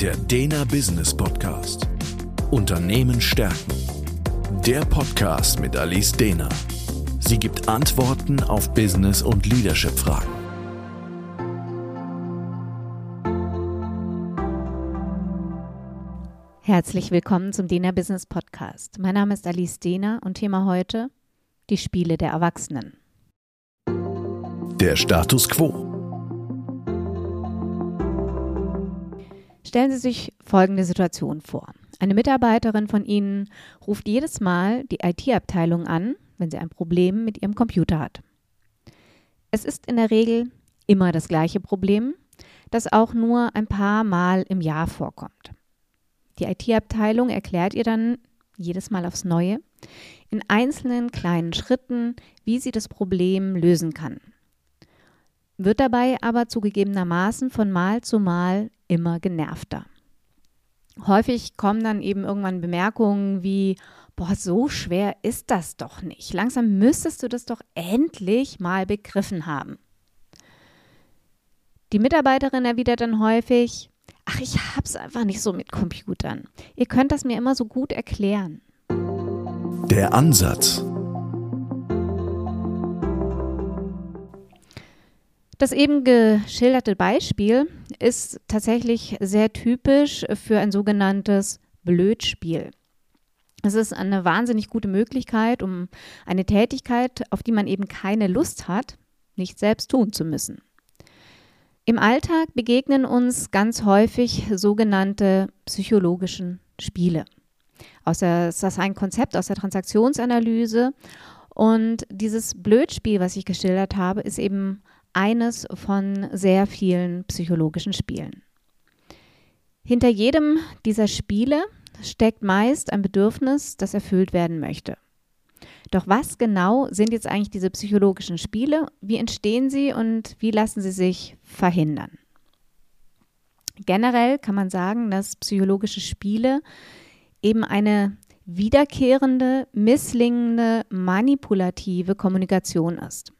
Der Dena Business Podcast. Unternehmen stärken. Der Podcast mit Alice Dena. Sie gibt Antworten auf Business- und Leadership-Fragen. Herzlich willkommen zum Dena Business Podcast. Mein Name ist Alice Dena und Thema heute die Spiele der Erwachsenen. Der Status quo. Stellen Sie sich folgende Situation vor. Eine Mitarbeiterin von Ihnen ruft jedes Mal die IT-Abteilung an, wenn sie ein Problem mit ihrem Computer hat. Es ist in der Regel immer das gleiche Problem, das auch nur ein paar Mal im Jahr vorkommt. Die IT-Abteilung erklärt ihr dann jedes Mal aufs Neue in einzelnen kleinen Schritten, wie sie das Problem lösen kann. Wird dabei aber zugegebenermaßen von Mal zu Mal immer genervter. Häufig kommen dann eben irgendwann Bemerkungen wie, boah, so schwer ist das doch nicht. Langsam müsstest du das doch endlich mal begriffen haben. Die Mitarbeiterin erwidert dann häufig, ach, ich hab's einfach nicht so mit Computern. Ihr könnt das mir immer so gut erklären. Der Ansatz. Das eben geschilderte Beispiel ist tatsächlich sehr typisch für ein sogenanntes Blödspiel. Es ist eine wahnsinnig gute Möglichkeit, um eine Tätigkeit, auf die man eben keine Lust hat, nicht selbst tun zu müssen. Im Alltag begegnen uns ganz häufig sogenannte psychologischen Spiele. Aus der, das ist ein Konzept aus der Transaktionsanalyse und dieses Blödspiel, was ich geschildert habe, ist eben eines von sehr vielen psychologischen Spielen. Hinter jedem dieser Spiele steckt meist ein Bedürfnis, das erfüllt werden möchte. Doch was genau sind jetzt eigentlich diese psychologischen Spiele? Wie entstehen sie und wie lassen sie sich verhindern? Generell kann man sagen, dass psychologische Spiele eben eine wiederkehrende, misslingende, manipulative Kommunikation ist.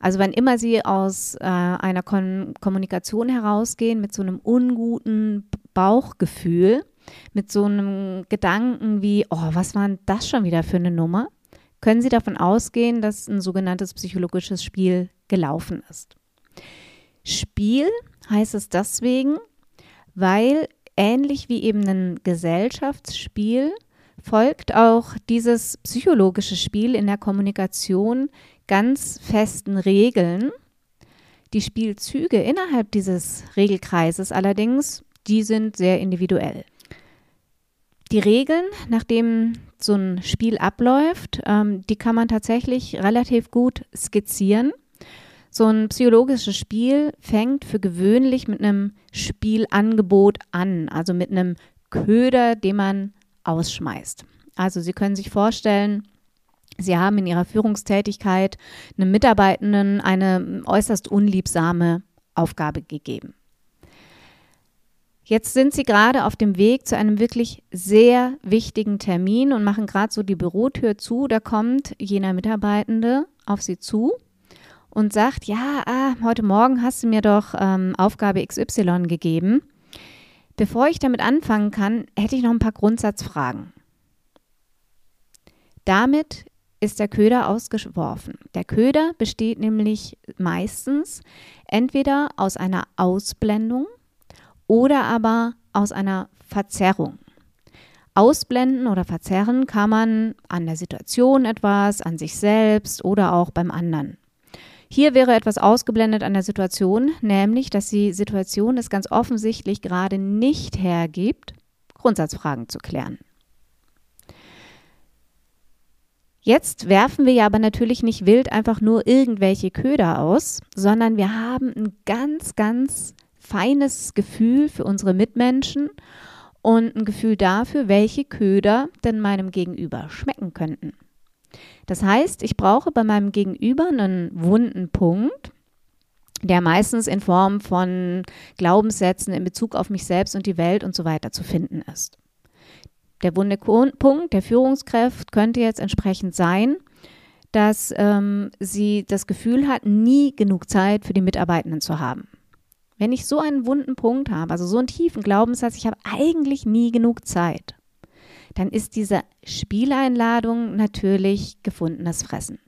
Also wenn immer sie aus äh, einer Kon Kommunikation herausgehen mit so einem unguten Bauchgefühl, mit so einem Gedanken wie, oh, was war denn das schon wieder für eine Nummer, können Sie davon ausgehen, dass ein sogenanntes psychologisches Spiel gelaufen ist. Spiel heißt es deswegen, weil ähnlich wie eben ein Gesellschaftsspiel folgt auch dieses psychologische Spiel in der Kommunikation ganz festen Regeln. Die Spielzüge innerhalb dieses Regelkreises allerdings, die sind sehr individuell. Die Regeln, nachdem so ein Spiel abläuft, ähm, die kann man tatsächlich relativ gut skizzieren. So ein psychologisches Spiel fängt für gewöhnlich mit einem Spielangebot an, also mit einem Köder, den man ausschmeißt. Also Sie können sich vorstellen, Sie haben in Ihrer Führungstätigkeit einem Mitarbeitenden eine äußerst unliebsame Aufgabe gegeben. Jetzt sind Sie gerade auf dem Weg zu einem wirklich sehr wichtigen Termin und machen gerade so die Bürotür zu. Da kommt jener Mitarbeitende auf Sie zu und sagt, ja, ah, heute Morgen hast du mir doch ähm, Aufgabe XY gegeben. Bevor ich damit anfangen kann, hätte ich noch ein paar Grundsatzfragen. Damit ist der Köder ausgeworfen. Der Köder besteht nämlich meistens entweder aus einer Ausblendung oder aber aus einer Verzerrung. Ausblenden oder verzerren kann man an der Situation etwas, an sich selbst oder auch beim anderen. Hier wäre etwas ausgeblendet an der Situation, nämlich, dass die Situation es ganz offensichtlich gerade nicht hergibt, Grundsatzfragen zu klären. Jetzt werfen wir ja aber natürlich nicht wild einfach nur irgendwelche Köder aus, sondern wir haben ein ganz, ganz feines Gefühl für unsere Mitmenschen und ein Gefühl dafür, welche Köder denn meinem Gegenüber schmecken könnten. Das heißt, ich brauche bei meinem Gegenüber einen wunden Punkt, der meistens in Form von Glaubenssätzen in Bezug auf mich selbst und die Welt und so weiter zu finden ist. Der wunde Punkt der Führungskraft könnte jetzt entsprechend sein, dass ähm, sie das Gefühl hat, nie genug Zeit für die Mitarbeitenden zu haben. wenn ich so einen wunden Punkt habe, also so einen tiefen Glaubenssatz, ich habe eigentlich nie genug Zeit, dann ist diese Spieleinladung natürlich gefundenes Fressen.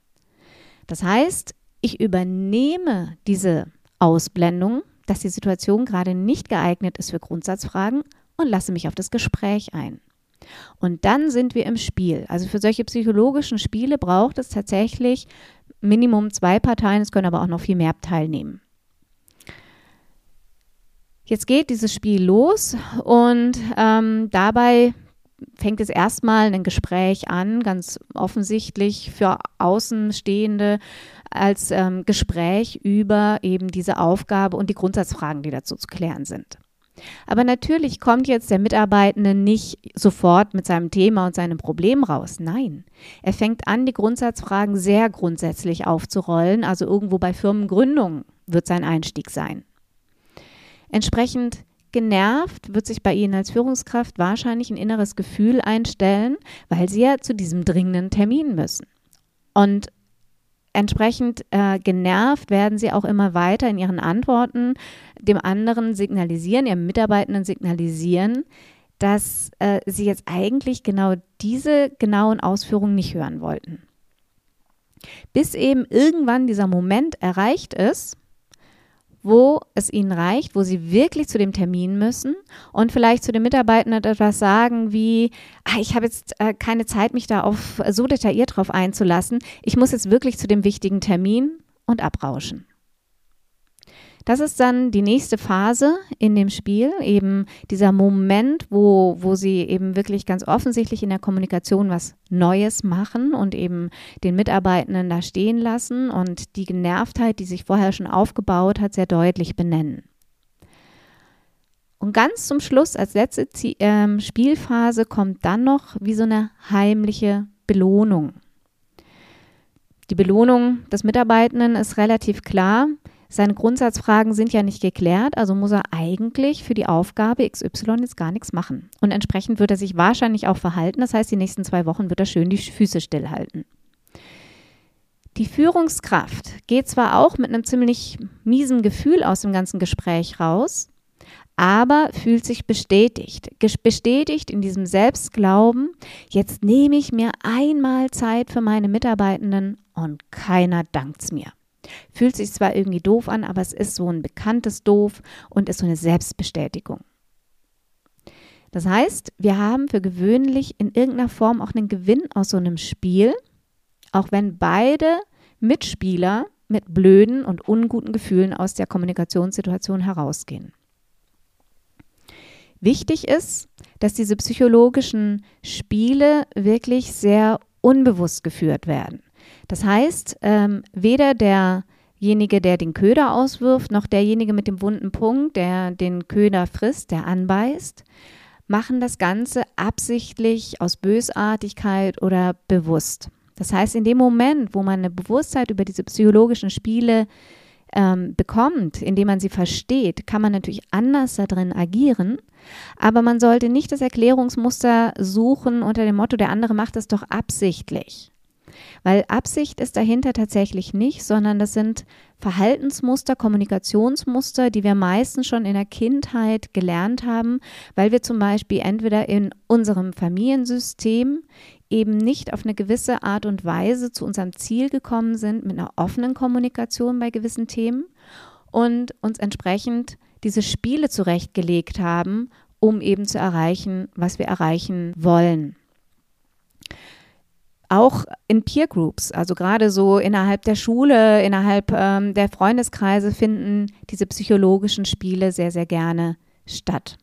Das heißt, ich übernehme diese Ausblendung, dass die Situation gerade nicht geeignet ist für Grundsatzfragen und lasse mich auf das Gespräch ein. Und dann sind wir im Spiel. Also für solche psychologischen Spiele braucht es tatsächlich Minimum zwei Parteien, es können aber auch noch viel mehr teilnehmen. Jetzt geht dieses Spiel los und ähm, dabei fängt es erstmal ein Gespräch an, ganz offensichtlich für Außenstehende als ähm, Gespräch über eben diese Aufgabe und die Grundsatzfragen, die dazu zu klären sind. Aber natürlich kommt jetzt der Mitarbeitende nicht sofort mit seinem Thema und seinem Problem raus. Nein, er fängt an, die Grundsatzfragen sehr grundsätzlich aufzurollen, also irgendwo bei Firmengründung wird sein Einstieg sein. Entsprechend genervt wird sich bei Ihnen als Führungskraft wahrscheinlich ein inneres Gefühl einstellen, weil Sie ja zu diesem dringenden Termin müssen. Und entsprechend äh, genervt werden Sie auch immer weiter in Ihren Antworten dem anderen signalisieren, Ihrem Mitarbeitenden signalisieren, dass äh, Sie jetzt eigentlich genau diese genauen Ausführungen nicht hören wollten. Bis eben irgendwann dieser Moment erreicht ist, wo es ihnen reicht, wo sie wirklich zu dem Termin müssen und vielleicht zu den Mitarbeitenden etwas sagen wie, ah, ich habe jetzt äh, keine Zeit, mich da auf so detailliert drauf einzulassen. Ich muss jetzt wirklich zu dem wichtigen Termin und abrauschen. Das ist dann die nächste Phase in dem Spiel, eben dieser Moment, wo, wo sie eben wirklich ganz offensichtlich in der Kommunikation was Neues machen und eben den Mitarbeitenden da stehen lassen und die Genervtheit, die sich vorher schon aufgebaut hat, sehr deutlich benennen. Und ganz zum Schluss, als letzte äh, Spielphase, kommt dann noch wie so eine heimliche Belohnung. Die Belohnung des Mitarbeitenden ist relativ klar. Seine Grundsatzfragen sind ja nicht geklärt, also muss er eigentlich für die Aufgabe XY jetzt gar nichts machen. Und entsprechend wird er sich wahrscheinlich auch verhalten. Das heißt, die nächsten zwei Wochen wird er schön die Füße stillhalten. Die Führungskraft geht zwar auch mit einem ziemlich miesen Gefühl aus dem ganzen Gespräch raus, aber fühlt sich bestätigt. Bestätigt in diesem Selbstglauben, jetzt nehme ich mir einmal Zeit für meine Mitarbeitenden und keiner dankt's mir. Fühlt sich zwar irgendwie doof an, aber es ist so ein bekanntes Doof und ist so eine Selbstbestätigung. Das heißt, wir haben für gewöhnlich in irgendeiner Form auch einen Gewinn aus so einem Spiel, auch wenn beide Mitspieler mit blöden und unguten Gefühlen aus der Kommunikationssituation herausgehen. Wichtig ist, dass diese psychologischen Spiele wirklich sehr unbewusst geführt werden. Das heißt, ähm, weder derjenige, der den Köder auswirft, noch derjenige mit dem wunden Punkt, der den Köder frisst, der anbeißt, machen das Ganze absichtlich aus Bösartigkeit oder bewusst. Das heißt, in dem Moment, wo man eine Bewusstheit über diese psychologischen Spiele ähm, bekommt, indem man sie versteht, kann man natürlich anders darin agieren. Aber man sollte nicht das Erklärungsmuster suchen unter dem Motto, der andere macht es doch absichtlich. Weil Absicht ist dahinter tatsächlich nicht, sondern das sind Verhaltensmuster, Kommunikationsmuster, die wir meistens schon in der Kindheit gelernt haben, weil wir zum Beispiel entweder in unserem Familiensystem eben nicht auf eine gewisse Art und Weise zu unserem Ziel gekommen sind mit einer offenen Kommunikation bei gewissen Themen und uns entsprechend diese Spiele zurechtgelegt haben, um eben zu erreichen, was wir erreichen wollen auch in Peer Groups, also gerade so innerhalb der Schule, innerhalb ähm, der Freundeskreise finden diese psychologischen Spiele sehr, sehr gerne statt.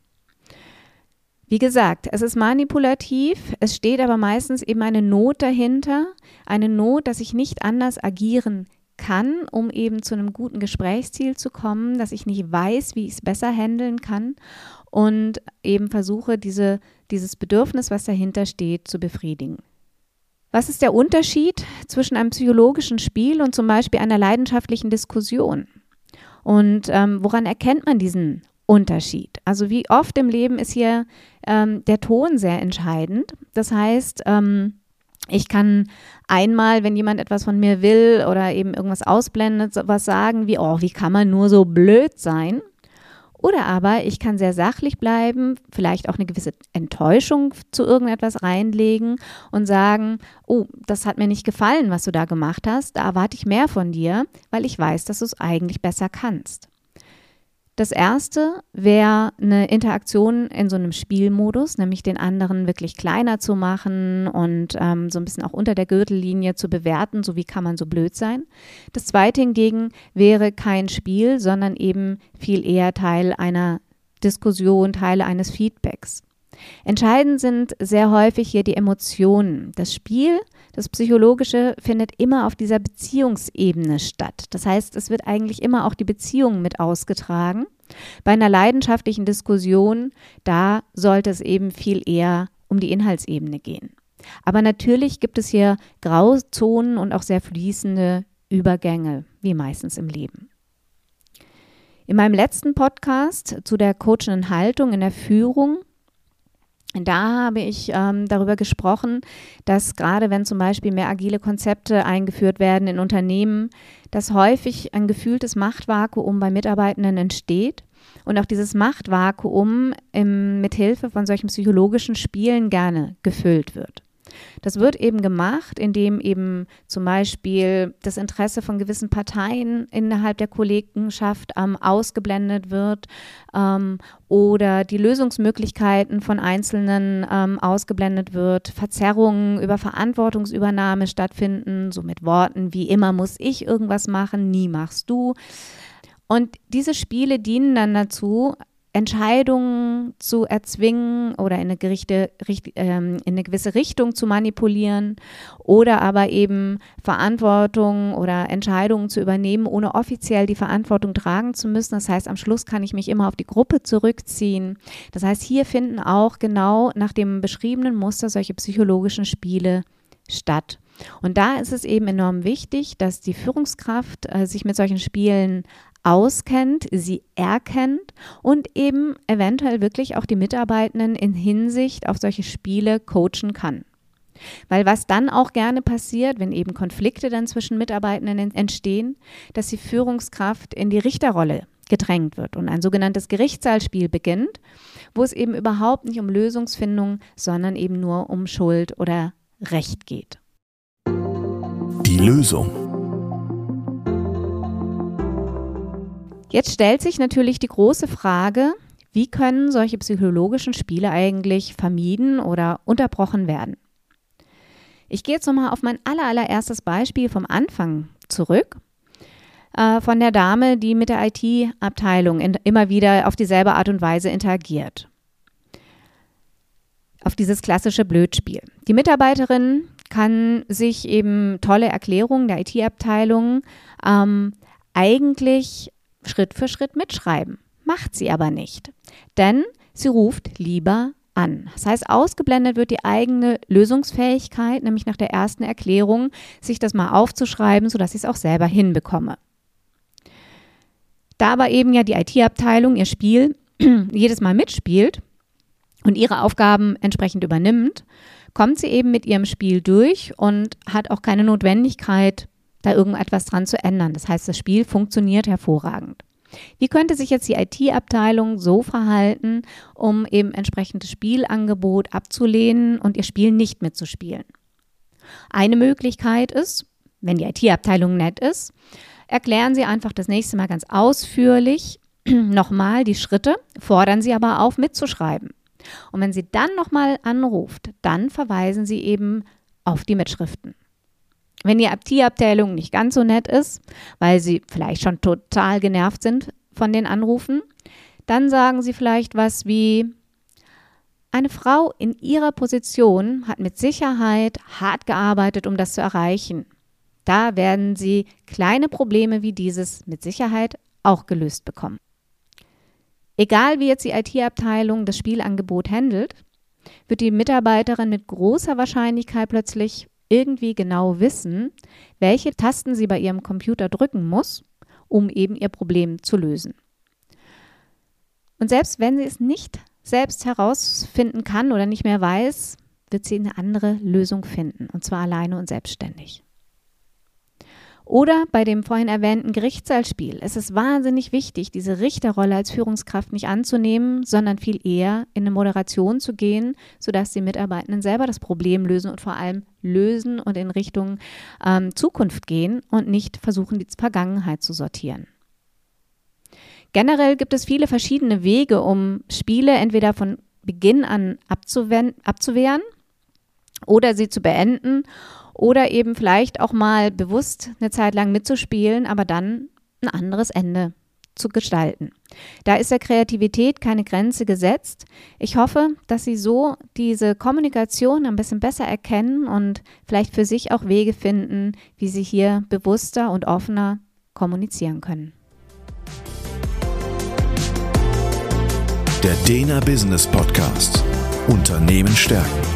Wie gesagt, es ist manipulativ, es steht aber meistens eben eine Not dahinter, eine Not, dass ich nicht anders agieren kann, um eben zu einem guten Gesprächsziel zu kommen, dass ich nicht weiß, wie ich es besser handeln kann und eben versuche, diese, dieses Bedürfnis, was dahinter steht, zu befriedigen. Was ist der Unterschied zwischen einem psychologischen Spiel und zum Beispiel einer leidenschaftlichen Diskussion? Und ähm, woran erkennt man diesen Unterschied? Also wie oft im Leben ist hier ähm, der Ton sehr entscheidend. Das heißt, ähm, ich kann einmal, wenn jemand etwas von mir will oder eben irgendwas ausblendet, was sagen wie, oh, wie kann man nur so blöd sein? Oder aber ich kann sehr sachlich bleiben, vielleicht auch eine gewisse Enttäuschung zu irgendetwas reinlegen und sagen, oh, das hat mir nicht gefallen, was du da gemacht hast, da erwarte ich mehr von dir, weil ich weiß, dass du es eigentlich besser kannst. Das erste wäre eine Interaktion in so einem Spielmodus, nämlich den anderen wirklich kleiner zu machen und ähm, so ein bisschen auch unter der Gürtellinie zu bewerten, so wie kann man so blöd sein. Das zweite hingegen wäre kein Spiel, sondern eben viel eher Teil einer Diskussion, Teil eines Feedbacks. Entscheidend sind sehr häufig hier die Emotionen. Das Spiel, das Psychologische, findet immer auf dieser Beziehungsebene statt. Das heißt, es wird eigentlich immer auch die Beziehung mit ausgetragen. Bei einer leidenschaftlichen Diskussion, da sollte es eben viel eher um die Inhaltsebene gehen. Aber natürlich gibt es hier Grauzonen und auch sehr fließende Übergänge, wie meistens im Leben. In meinem letzten Podcast zu der coachenden Haltung in der Führung da habe ich ähm, darüber gesprochen, dass gerade wenn zum Beispiel mehr agile Konzepte eingeführt werden in Unternehmen, dass häufig ein gefühltes Machtvakuum bei Mitarbeitenden entsteht und auch dieses Machtvakuum im, mit Hilfe von solchen psychologischen Spielen gerne gefüllt wird. Das wird eben gemacht, indem eben zum Beispiel das Interesse von gewissen Parteien innerhalb der Kollegenschaft ähm, ausgeblendet wird ähm, oder die Lösungsmöglichkeiten von Einzelnen ähm, ausgeblendet wird, Verzerrungen über Verantwortungsübernahme stattfinden, so mit Worten wie immer muss ich irgendwas machen, nie machst du. Und diese Spiele dienen dann dazu, Entscheidungen zu erzwingen oder in eine, Gerichte, richt, ähm, in eine gewisse Richtung zu manipulieren oder aber eben Verantwortung oder Entscheidungen zu übernehmen, ohne offiziell die Verantwortung tragen zu müssen. Das heißt, am Schluss kann ich mich immer auf die Gruppe zurückziehen. Das heißt, hier finden auch genau nach dem beschriebenen Muster solche psychologischen Spiele statt. Und da ist es eben enorm wichtig, dass die Führungskraft äh, sich mit solchen Spielen auskennt, sie erkennt und eben eventuell wirklich auch die Mitarbeitenden in Hinsicht auf solche Spiele coachen kann. Weil was dann auch gerne passiert, wenn eben Konflikte dann zwischen Mitarbeitenden entstehen, dass die Führungskraft in die Richterrolle gedrängt wird und ein sogenanntes Gerichtssaalspiel beginnt, wo es eben überhaupt nicht um Lösungsfindung, sondern eben nur um Schuld oder Recht geht. Die Lösung. Jetzt stellt sich natürlich die große Frage, wie können solche psychologischen Spiele eigentlich vermieden oder unterbrochen werden? Ich gehe jetzt nochmal auf mein allererstes Beispiel vom Anfang zurück. Äh, von der Dame, die mit der IT-Abteilung immer wieder auf dieselbe Art und Weise interagiert. Auf dieses klassische Blödspiel. Die Mitarbeiterin kann sich eben tolle Erklärungen der IT-Abteilung ähm, eigentlich Schritt für Schritt mitschreiben. Macht sie aber nicht, denn sie ruft lieber an. Das heißt, ausgeblendet wird die eigene Lösungsfähigkeit, nämlich nach der ersten Erklärung, sich das mal aufzuschreiben, sodass ich es auch selber hinbekomme. Da aber eben ja die IT-Abteilung ihr Spiel jedes Mal mitspielt und ihre Aufgaben entsprechend übernimmt, kommt sie eben mit ihrem Spiel durch und hat auch keine Notwendigkeit, da irgendetwas dran zu ändern. Das heißt, das Spiel funktioniert hervorragend. Wie könnte sich jetzt die IT-Abteilung so verhalten, um eben entsprechendes Spielangebot abzulehnen und ihr Spiel nicht mitzuspielen? Eine Möglichkeit ist, wenn die IT-Abteilung nett ist, erklären Sie einfach das nächste Mal ganz ausführlich nochmal die Schritte, fordern Sie aber auf, mitzuschreiben. Und wenn sie dann nochmal anruft, dann verweisen Sie eben auf die Mitschriften. Wenn die IT-Abteilung nicht ganz so nett ist, weil sie vielleicht schon total genervt sind von den Anrufen, dann sagen sie vielleicht was wie, eine Frau in ihrer Position hat mit Sicherheit hart gearbeitet, um das zu erreichen. Da werden sie kleine Probleme wie dieses mit Sicherheit auch gelöst bekommen. Egal wie jetzt die IT-Abteilung das Spielangebot handelt, wird die Mitarbeiterin mit großer Wahrscheinlichkeit plötzlich irgendwie genau wissen, welche Tasten sie bei ihrem Computer drücken muss, um eben ihr Problem zu lösen. Und selbst wenn sie es nicht selbst herausfinden kann oder nicht mehr weiß, wird sie eine andere Lösung finden, und zwar alleine und selbstständig. Oder bei dem vorhin erwähnten Gerichtssaalspiel. Es ist wahnsinnig wichtig, diese Richterrolle als Führungskraft nicht anzunehmen, sondern viel eher in eine Moderation zu gehen, sodass die Mitarbeitenden selber das Problem lösen und vor allem lösen und in Richtung ähm, Zukunft gehen und nicht versuchen, die Vergangenheit zu sortieren. Generell gibt es viele verschiedene Wege, um Spiele entweder von Beginn an abzuwehren oder sie zu beenden oder eben vielleicht auch mal bewusst eine Zeit lang mitzuspielen, aber dann ein anderes Ende zu gestalten. Da ist der Kreativität keine Grenze gesetzt. Ich hoffe, dass Sie so diese Kommunikation ein bisschen besser erkennen und vielleicht für sich auch Wege finden, wie Sie hier bewusster und offener kommunizieren können. Der Dena Business Podcast. Unternehmen stärken